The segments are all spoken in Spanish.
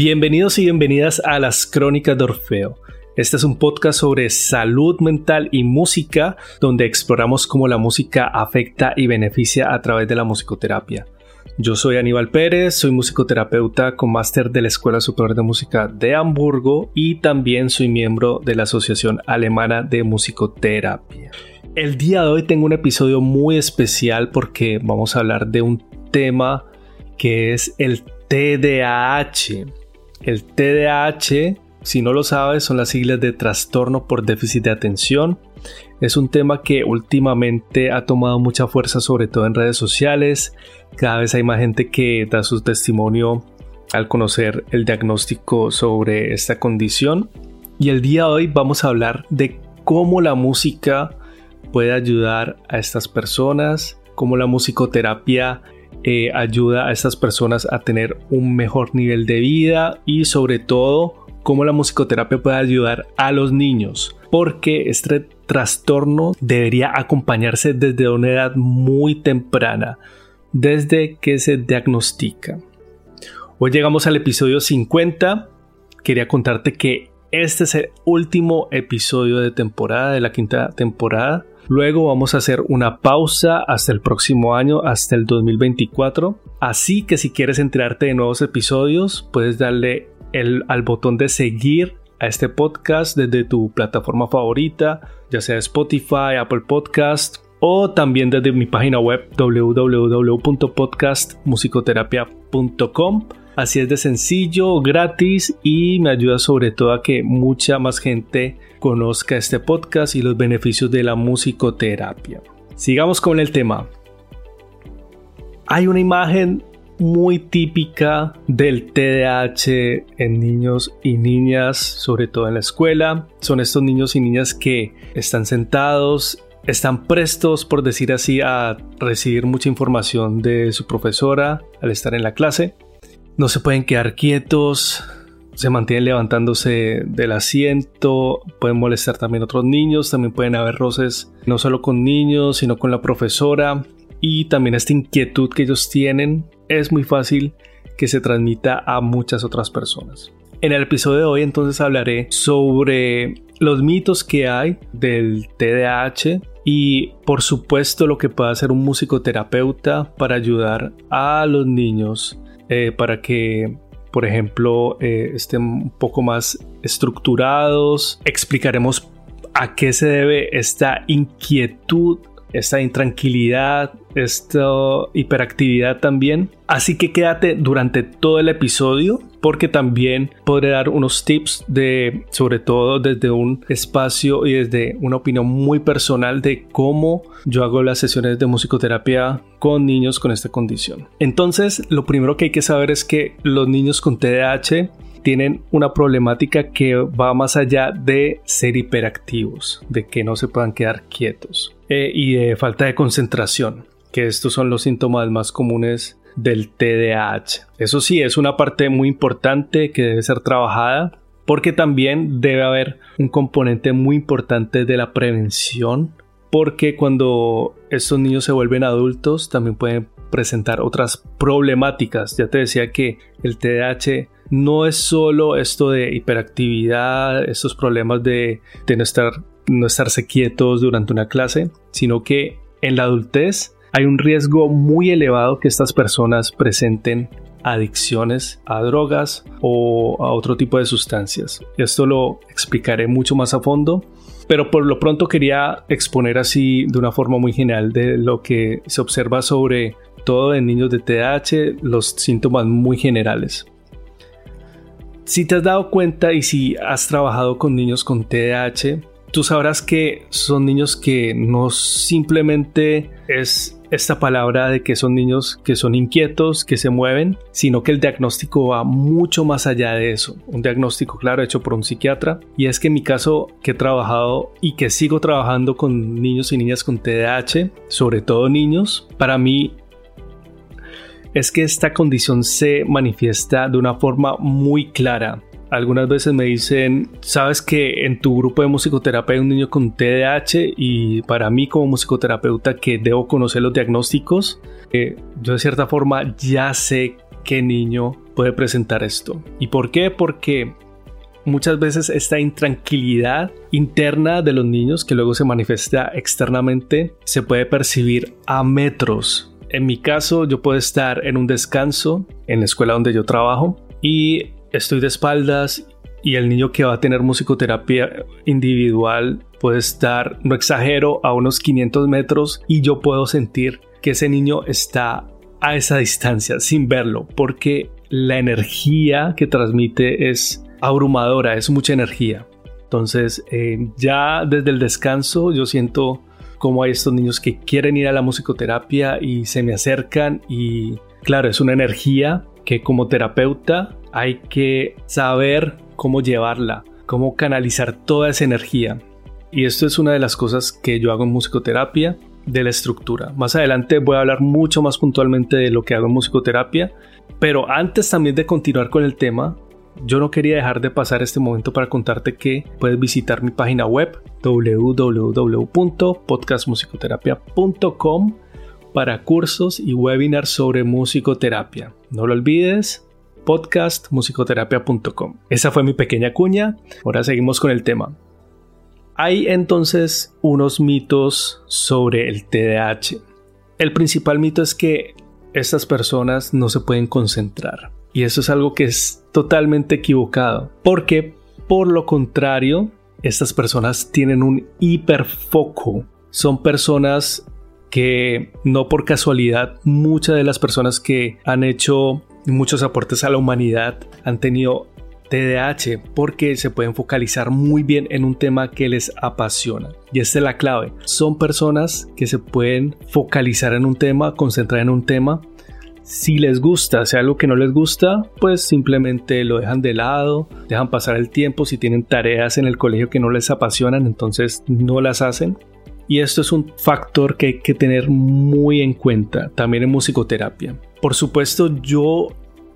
Bienvenidos y bienvenidas a las Crónicas de Orfeo. Este es un podcast sobre salud mental y música, donde exploramos cómo la música afecta y beneficia a través de la musicoterapia. Yo soy Aníbal Pérez, soy musicoterapeuta con máster de la Escuela Superior de Música de Hamburgo y también soy miembro de la Asociación Alemana de Musicoterapia. El día de hoy tengo un episodio muy especial porque vamos a hablar de un tema que es el TDAH. El TDAH, si no lo sabes, son las siglas de trastorno por déficit de atención. Es un tema que últimamente ha tomado mucha fuerza, sobre todo en redes sociales. Cada vez hay más gente que da su testimonio al conocer el diagnóstico sobre esta condición. Y el día de hoy vamos a hablar de cómo la música puede ayudar a estas personas, cómo la musicoterapia eh, ayuda a estas personas a tener un mejor nivel de vida y sobre todo cómo la musicoterapia puede ayudar a los niños porque este trastorno debería acompañarse desde una edad muy temprana, desde que se diagnostica. Hoy llegamos al episodio 50. Quería contarte que este es el último episodio de temporada, de la quinta temporada. Luego vamos a hacer una pausa hasta el próximo año, hasta el 2024. Así que si quieres enterarte de nuevos episodios, puedes darle al botón de seguir a este podcast desde tu plataforma favorita, ya sea Spotify, Apple Podcast o también desde mi página web www.podcastmusicoterapia.com. Así es de sencillo, gratis y me ayuda sobre todo a que mucha más gente conozca este podcast y los beneficios de la musicoterapia. Sigamos con el tema. Hay una imagen muy típica del TDAH en niños y niñas, sobre todo en la escuela. Son estos niños y niñas que están sentados, están prestos, por decir así, a recibir mucha información de su profesora al estar en la clase no se pueden quedar quietos, se mantienen levantándose del asiento, pueden molestar también a otros niños, también pueden haber roces no solo con niños, sino con la profesora y también esta inquietud que ellos tienen es muy fácil que se transmita a muchas otras personas. En el episodio de hoy entonces hablaré sobre los mitos que hay del TDAH y por supuesto lo que puede hacer un musicoterapeuta para ayudar a los niños eh, para que, por ejemplo, eh, estén un poco más estructurados. Explicaremos a qué se debe esta inquietud esta intranquilidad, esta hiperactividad también. Así que quédate durante todo el episodio porque también podré dar unos tips de, sobre todo desde un espacio y desde una opinión muy personal de cómo yo hago las sesiones de musicoterapia con niños con esta condición. Entonces, lo primero que hay que saber es que los niños con TDAH tienen una problemática que va más allá de ser hiperactivos, de que no se puedan quedar quietos eh, y de falta de concentración, que estos son los síntomas más comunes del TDAH. Eso sí, es una parte muy importante que debe ser trabajada porque también debe haber un componente muy importante de la prevención porque cuando estos niños se vuelven adultos también pueden presentar otras problemáticas. Ya te decía que el TDAH no es solo esto de hiperactividad, estos problemas de, no, estar, no estarse quietos durante una clase, sino que en la adultez hay un riesgo muy elevado que estas personas presenten adicciones a drogas o a otro tipo de sustancias. Esto lo explicaré mucho más a fondo, pero por lo pronto quería exponer así de una forma muy general de lo que se observa sobre todo en niños de TDAH, los síntomas muy generales. Si te has dado cuenta y si has trabajado con niños con TDAH, tú sabrás que son niños que no simplemente es esta palabra de que son niños que son inquietos, que se mueven, sino que el diagnóstico va mucho más allá de eso. Un diagnóstico, claro, hecho por un psiquiatra. Y es que en mi caso, que he trabajado y que sigo trabajando con niños y niñas con TDAH, sobre todo niños, para mí es que esta condición se manifiesta de una forma muy clara. Algunas veces me dicen, sabes que en tu grupo de musicoterapia hay un niño con TDAH y para mí como musicoterapeuta que debo conocer los diagnósticos, eh, yo de cierta forma ya sé qué niño puede presentar esto. ¿Y por qué? Porque muchas veces esta intranquilidad interna de los niños que luego se manifiesta externamente se puede percibir a metros. En mi caso, yo puedo estar en un descanso en la escuela donde yo trabajo y estoy de espaldas y el niño que va a tener musicoterapia individual puede estar, no exagero, a unos 500 metros y yo puedo sentir que ese niño está a esa distancia sin verlo porque la energía que transmite es abrumadora, es mucha energía. Entonces eh, ya desde el descanso yo siento como hay estos niños que quieren ir a la musicoterapia y se me acercan y claro, es una energía que como terapeuta hay que saber cómo llevarla, cómo canalizar toda esa energía. Y esto es una de las cosas que yo hago en musicoterapia, de la estructura. Más adelante voy a hablar mucho más puntualmente de lo que hago en musicoterapia, pero antes también de continuar con el tema, yo no quería dejar de pasar este momento para contarte que puedes visitar mi página web www.podcastmusicoterapia.com para cursos y webinars sobre musicoterapia. No lo olvides, podcastmusicoterapia.com. Esa fue mi pequeña cuña. Ahora seguimos con el tema. Hay entonces unos mitos sobre el TDAH. El principal mito es que estas personas no se pueden concentrar. Y eso es algo que es totalmente equivocado. Porque, por lo contrario, estas personas tienen un hiperfoco. Son personas que no por casualidad muchas de las personas que han hecho muchos aportes a la humanidad han tenido TDAH porque se pueden focalizar muy bien en un tema que les apasiona. Y esta es la clave. Son personas que se pueden focalizar en un tema, concentrar en un tema. Si les gusta, si algo que no les gusta, pues simplemente lo dejan de lado, dejan pasar el tiempo. Si tienen tareas en el colegio que no les apasionan, entonces no las hacen. Y esto es un factor que hay que tener muy en cuenta también en musicoterapia. Por supuesto, yo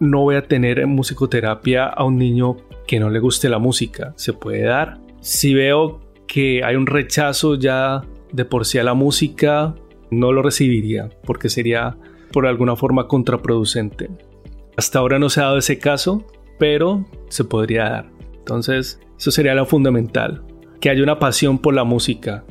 no voy a tener en musicoterapia a un niño que no le guste la música. Se puede dar. Si veo que hay un rechazo ya de por sí a la música, no lo recibiría porque sería por alguna forma contraproducente. Hasta ahora no se ha dado ese caso, pero se podría dar. Entonces, eso sería lo fundamental, que haya una pasión por la música.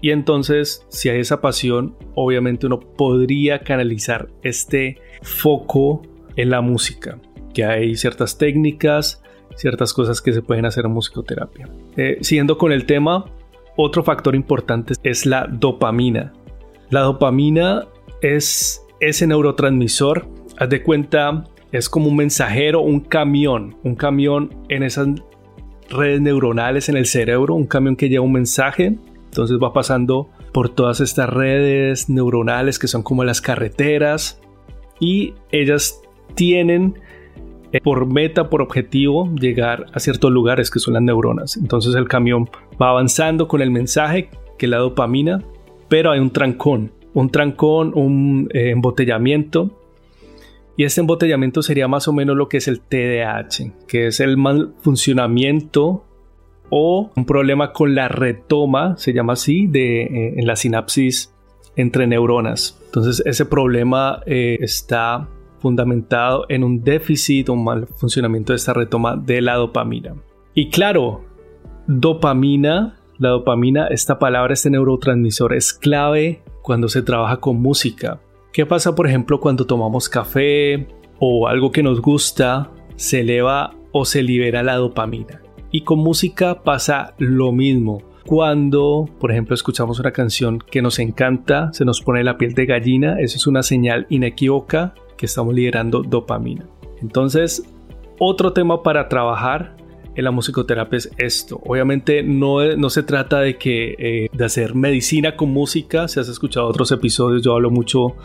Y entonces, si hay esa pasión, obviamente uno podría canalizar este foco en la música, que hay ciertas técnicas, ciertas cosas que se pueden hacer en musicoterapia. Eh, siguiendo con el tema, otro factor importante es la dopamina. La dopamina es ese neurotransmisor, haz de cuenta, es como un mensajero, un camión, un camión en esas redes neuronales en el cerebro, un camión que lleva un mensaje, entonces va pasando por todas estas redes neuronales que son como las carreteras y ellas tienen eh, por meta, por objetivo, llegar a ciertos lugares que son las neuronas. Entonces el camión va avanzando con el mensaje que es la dopamina, pero hay un trancón, un trancón, un eh, embotellamiento. Y este embotellamiento sería más o menos lo que es el TDAH, que es el mal funcionamiento o un problema con la retoma, se llama así, de, eh, en la sinapsis entre neuronas. Entonces ese problema está fundamentado en un déficit o un mal funcionamiento de esta retoma de la dopamina. Y claro, dopamina, la dopamina, esta palabra, este neurotransmisor es clave cuando se trabaja con música. ¿Qué pasa, por ejemplo, cuando tomamos café o algo que nos gusta, se eleva o se libera la dopamina? Y con música pasa lo mismo. Cuando, por ejemplo, escuchamos una canción que nos encanta, se nos pone la piel de gallina, eso es una señal inequívoca que estamos liberando dopamina. Entonces, otro tema para trabajar en la musicoterapia es esto. Obviamente no, no se trata de que eh, de hacer medicina con música. Si has escuchado otros episodios, yo hablo mucho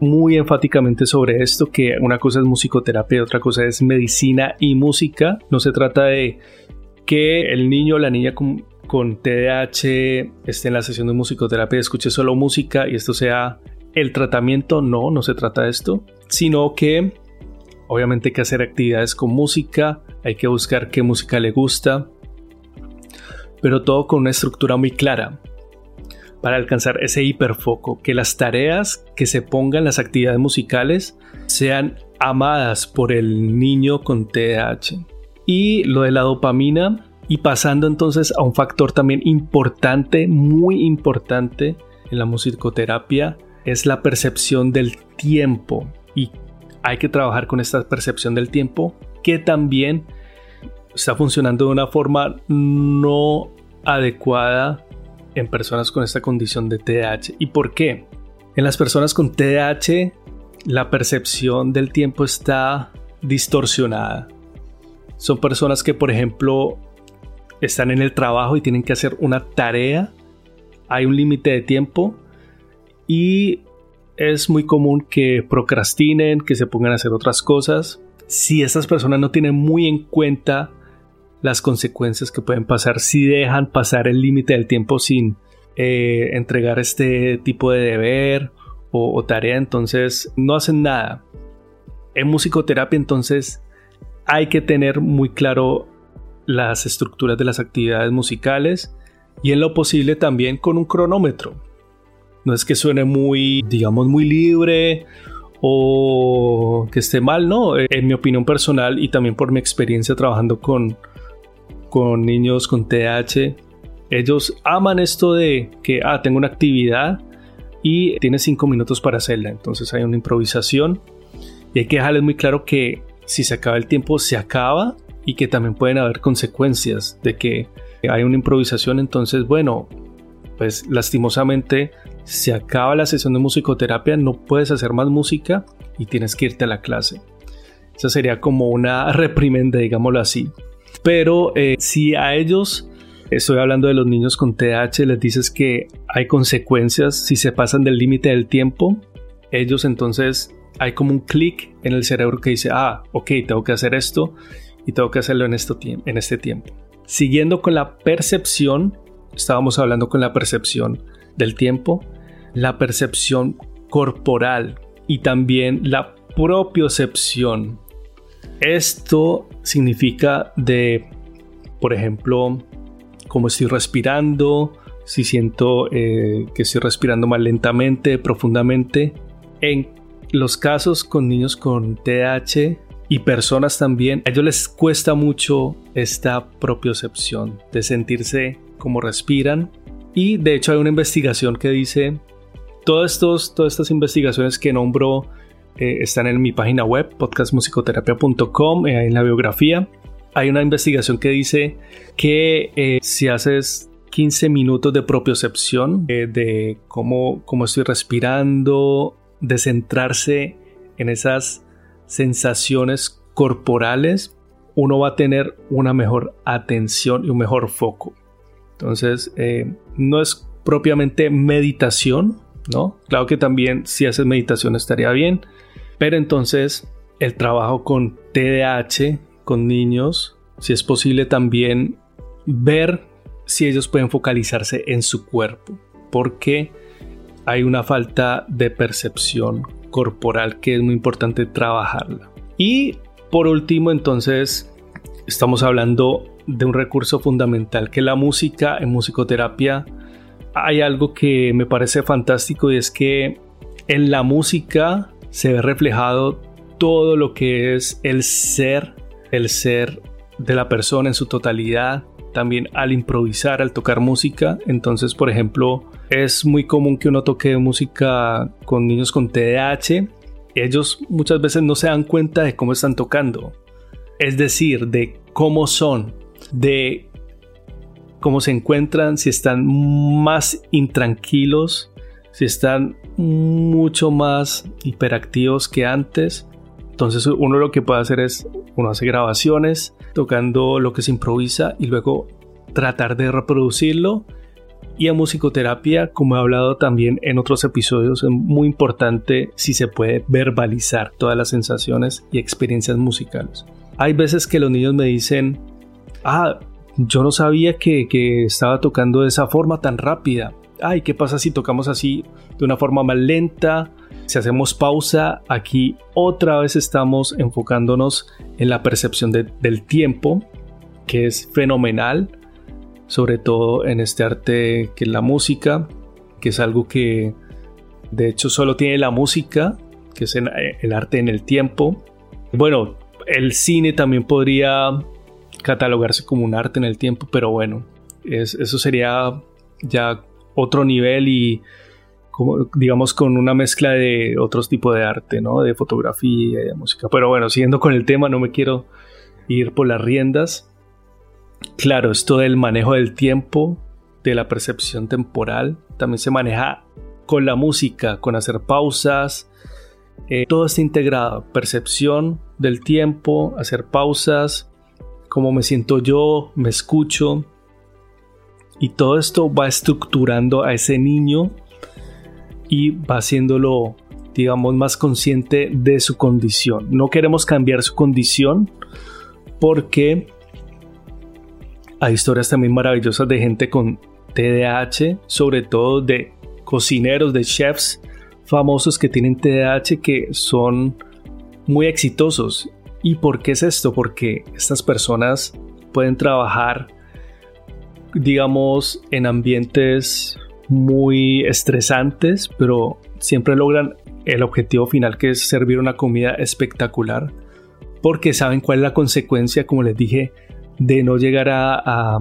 muy enfáticamente sobre esto, que una cosa es musicoterapia y otra cosa es medicina y música. No se trata de que el niño o la niña con, con TDAH esté en la sesión de musicoterapia y escuche solo música y esto sea el tratamiento. No, no se trata de esto sino que obviamente hay que hacer actividades con música, hay que buscar qué música le gusta, pero todo con una estructura muy clara para alcanzar ese hiperfoco, que las tareas que se pongan, las actividades musicales, sean amadas por el niño con TDAH. Y lo de la dopamina, y pasando entonces a un factor también importante, muy importante en la musicoterapia, es la percepción del tiempo. Y hay que trabajar con esta percepción del tiempo que también está funcionando de una forma no adecuada en personas con esta condición de TDAH. ¿Y por qué? En las personas con TDAH la percepción del tiempo está distorsionada. Son personas que, por ejemplo, están en el trabajo y tienen que hacer una tarea. Hay un límite de tiempo y es muy común que procrastinen, que se pongan a hacer otras cosas. Si estas personas no tienen muy en cuenta las consecuencias que pueden pasar si dejan pasar el límite del tiempo sin eh, entregar este tipo de deber o, tarea, entonces no hacen nada. En musicoterapia entonces hay que tener muy claro las estructuras de las actividades musicales y en lo posible también con un cronómetro. No es que suene muy, digamos, muy libre o que esté mal, no. En mi opinión personal y también por mi experiencia trabajando con, con niños con TH, ellos aman esto de que, ah, tengo una actividad y tienes cinco minutos para hacerla. Entonces hay una improvisación y hay que dejarles muy claro que si se acaba el tiempo, se acaba y que también pueden haber consecuencias de que hay una improvisación. Entonces, bueno, pues lastimosamente se acaba la sesión de musicoterapia, no puedes hacer más música y tienes que irte a la clase. Esa sería como una reprimenda, digámoslo así. Pero eh, si a ellos Estoy hablando de los niños con TDAH, les dices que hay consecuencias si se pasan del límite del tiempo. Ellos entonces hay como un clic en el cerebro que dice, ah, ok, tengo que hacer esto y tengo que hacerlo en, en este tiempo. Siguiendo con la percepción, estábamos hablando con la percepción del tiempo, la percepción corporal y también la propiocepción. Esto significa de, por ejemplo, cómo estoy respirando, si siento eh, que estoy respirando más lentamente, profundamente. En los casos con niños con TDAH y personas también, a ellos les cuesta mucho esta propiocepción de sentirse como respiran. Y de hecho hay una investigación que dice, todos estos, todas estas investigaciones que nombro eh, están en mi página web, podcastmusicoterapia.com, eh, en la biografía hay una investigación que dice que eh, si haces 15 minutos de propiocepción, eh, de cómo, cómo estoy respirando, de centrarse en esas sensaciones corporales, uno va a tener una mejor atención y un mejor foco. Entonces, no es propiamente meditación, ¿no? Claro que también si haces meditación estaría bien, pero entonces el trabajo con TDAH con niños, si es posible también ver si ellos pueden focalizarse en su cuerpo, porque hay una falta de percepción corporal que es muy importante trabajarla. Y por último, entonces, estamos hablando de un recurso fundamental que la música en musicoterapia hay algo que me parece fantástico y es que en la música se ve reflejado todo lo que es el ser el ser de la persona en su totalidad, también al improvisar, al tocar música. Entonces, por ejemplo, es muy común que uno toque música con niños con TDAH. Ellos muchas veces no se dan cuenta de cómo están tocando. Es decir, de cómo son, de cómo se encuentran, si están más intranquilos, si están mucho más hiperactivos que antes. Entonces uno lo que puede hacer es uno hace grabaciones tocando lo que se improvisa y luego tratar de reproducirlo. Y a musicoterapia, como he hablado también en otros episodios, es muy importante si se puede verbalizar todas las sensaciones y experiencias musicales. Hay veces que los niños me dicen, ah, yo no sabía que, estaba tocando de esa forma tan rápida. Ay, ¿qué pasa si tocamos así de una forma más lenta? Si hacemos pausa, aquí otra vez estamos enfocándonos en la percepción del tiempo, que es fenomenal, sobre todo en este arte que es la música, que es algo que de hecho solo tiene la música, que es el arte en el tiempo. Bueno, el cine también podría catalogarse como un arte en el tiempo, pero bueno, eso sería ya otro nivel y como, digamos con una mezcla de otros tipos de arte, ¿no? De fotografía y de música. Pero bueno, siguiendo con el tema, no me quiero ir por las riendas. Claro, esto del manejo del tiempo, de la percepción temporal, también se maneja con la música, con hacer pausas. Eh, todo está integrado, percepción del tiempo, hacer pausas, cómo me siento yo, me escucho. Y todo esto va estructurando a ese niño y va haciéndolo, digamos, más consciente de su condición. No queremos cambiar su condición porque hay historias también maravillosas de gente con TDAH, sobre todo de cocineros, de chefs famosos que tienen TDAH que son muy exitosos. ¿Y por qué es esto? Porque estas personas pueden trabajar, digamos, en ambientes muy estresantes, pero siempre logran el objetivo final que es servir una comida espectacular, porque saben cuál es la consecuencia, como les dije, de no llegar a,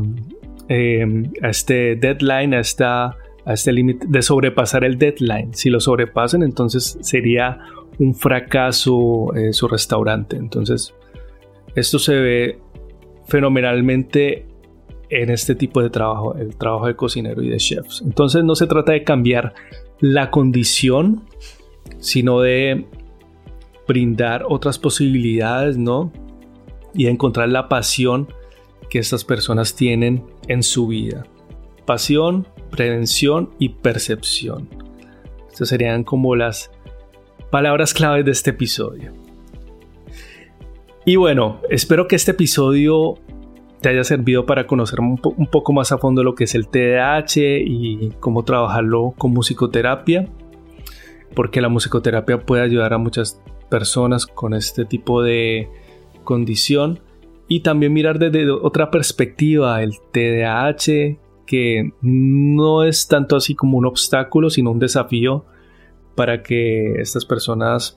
em, este deadline, a, esta, a este límite, de sobrepasar el deadline. Si lo sobrepasan, entonces sería un fracaso eh, su restaurante. Entonces, esto se ve fenomenalmente en este tipo de trabajo, el trabajo de cocinero y de chefs. Entonces no se trata de cambiar la condición, sino de brindar otras posibilidades, ¿no? Y encontrar la pasión que estas personas tienen en su vida. Pasión, prevención y percepción. Estas serían como las palabras claves de este episodio. Y bueno, espero que este episodio te haya servido para conocer un, poco más a fondo lo que es el TDAH y cómo trabajarlo con musicoterapia, porque la musicoterapia puede ayudar a muchas personas con este tipo de condición y también mirar desde otra perspectiva el TDAH, que no es tanto así como un obstáculo, sino un desafío para que estas personas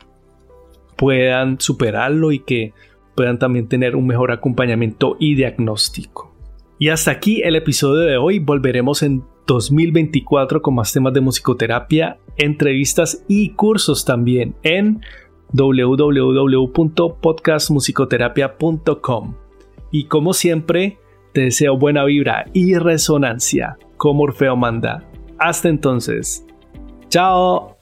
puedan superarlo y que puedan también tener un mejor acompañamiento y diagnóstico. Y hasta aquí el episodio de hoy. Volveremos en 2024 con más temas de musicoterapia, entrevistas y cursos también en www.podcastmusicoterapia.com. Y como siempre, te deseo buena vibra y resonancia como Orfeo manda. Hasta entonces. Chao.